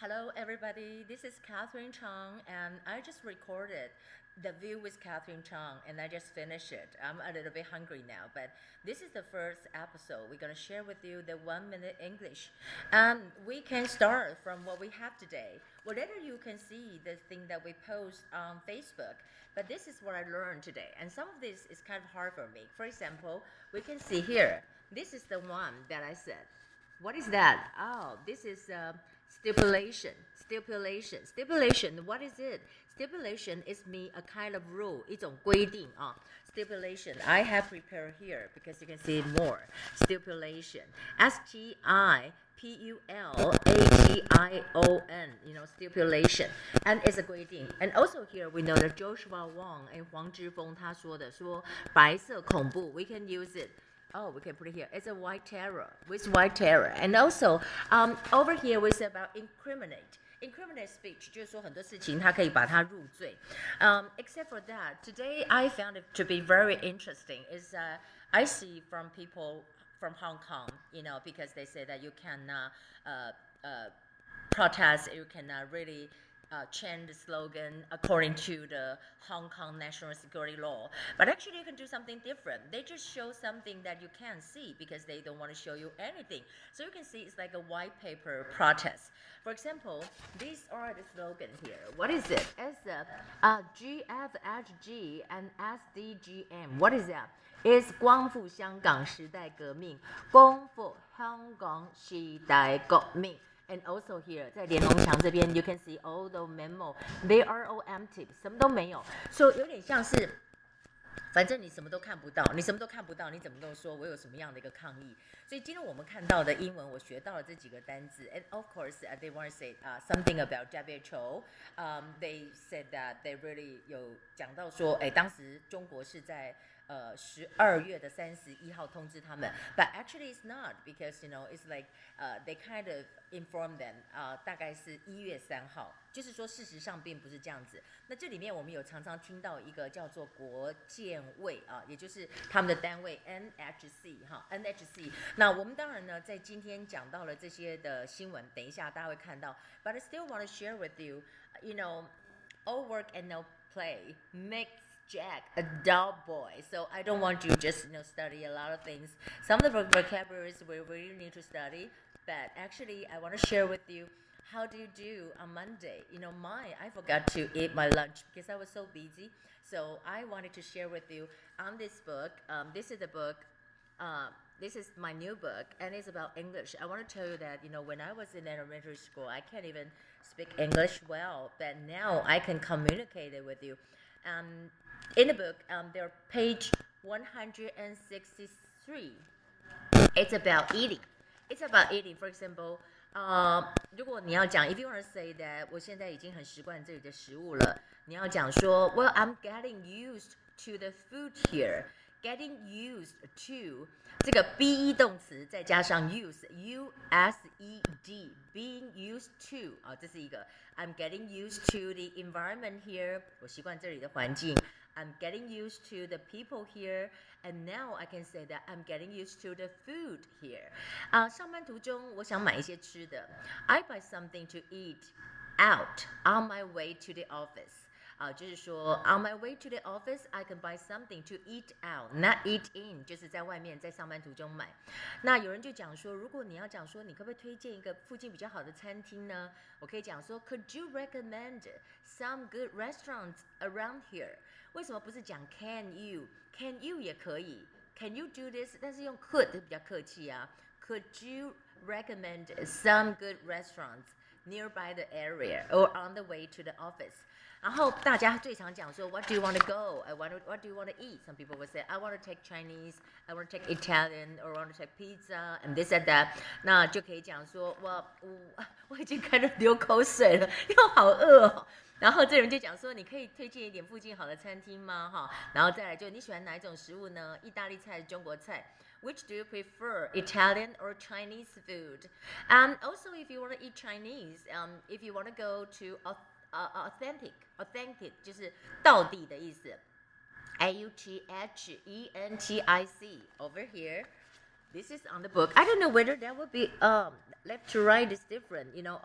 Hello, everybody. This is Catherine Chang, and I just recorded the view with Catherine Chang, and I just finished it. I'm a little bit hungry now, but this is the first episode. We're gonna share with you the one minute English, and we can start from what we have today. Whatever you can see the thing that we post on Facebook, but this is what I learned today, and some of this is kind of hard for me. For example, we can see here. This is the one that I said. What is that? Oh, this is. Uh, stipulation stipulation stipulation what is it stipulation is me a kind of rule 一种规定啊 stipulation I have prepared here because you can see more stipulation S T I P U L A T I O N you know stipulation and it's a 规定 and also here we know that Joshua Wong and 黄之锋他说的说白色恐怖 we can use it Oh, we can put it here. It's a white terror with white terror, and also um, over here we say about incriminate. Incriminate speech 就是说很多事情它可以把它入罪。Um, except for that, today I found it to be very interesting. Is uh, I see from people from Hong Kong, you know, because they say that you can uh, uh, uh, protest, you can uh, really uh, change the slogan according to the Hong Kong national security law. But actually, you can do something different. They just show something that you can't see because they don't want to show you anything. So you can see it's like a white paper protest. For example, these are the slogans here. What is it? It's a, uh, GFHG and SDGM. What is that? It's 光复香港时代革命，光复香港时代革命。 and also here, 在连侬墙这边，you can see all the memo, they are all empty，什么都没有，所、so, 以有点像是。反正你什么都看不到，你什么都看不到，你怎么都说我有什么样的一个抗议？所以今天我们看到的英文，我学到了这几个单词。And of course, uh, they want to say uh, something about WHO. Um, they said that they really 有讲到说，哎，当时中国是在。呃十二月的三十一号通知他们，but actually it's not because you know it's like 呃 they kind of inform them 啊大概是一月三号，就是说事实上并不是这样子。那这里面我们有常常听到一个叫做国建卫啊，也就是他们的单位 NHC 哈 NHC。那我们当然呢在今天讲到了这些的新闻，等一下大家会看到，but I still want to share with you you know all work and no play makes Jack a dull boy. So I don't want you just you know study a lot of things. Some of the vocabularies we really need to study, but actually I want to share with you how do you do on Monday? You know, my I forgot to eat my lunch because I was so busy. So I wanted to share with you on this book. Um, this is the book. Uh, this is my new book, and it's about English. I want to tell you that you know when I was in elementary school, I can't even speak English well, but now I can communicate it with you. Um, in the book, um, there are page 163. It's about eating. It's about eating. For example, 呃，如果你要讲，if you want to say that 我现在已经很习惯这里的食物了，你要讲说，Well, I'm getting used to the food here. Getting used to 这个 be 动词再加上 use，u s e d，being used to 啊，这是一个 I'm getting used to the environment here. 我习惯这里的环境。I'm getting used to the people here, and now I can say that I'm getting used to the food here. 啊，上班途中我想买一些吃的。I buy something to eat out on my way to the office. 啊，就是说，on my way to the office, I can buy something to eat out, not eat in，就是在外面在上班途中买。那有人就讲说，如果你要讲说，你可不可以推荐一个附近比较好的餐厅呢？我可以讲说，Could you recommend some good restaurants around here？为什么不是讲 Can you？Can you 也可以，Can you do this？但是用 could 比较客气啊。Could you recommend some good restaurants nearby the area or on the way to the office？然后大家最常讲说，What do you want to go? I want to, What do you want to eat? Some people will say, I want to take Chinese, I want to take Italian, or I want to take pizza and this and that。那就可以讲说，我我我已经开始流口水了，因为好饿哦。然后这人就讲说，你可以推荐一点附近好的餐厅吗？哈，然后再来就你喜欢哪一种食物呢？意大利菜、中国菜 ？Which do you prefer, Italian or Chinese food? And also, if you want to eat Chinese, um, if you want to go to a authentic authentic 就是到底的意思。A U T H E N T I C over here. This is on the book. I don't know whether that would be um left to right is different. You know.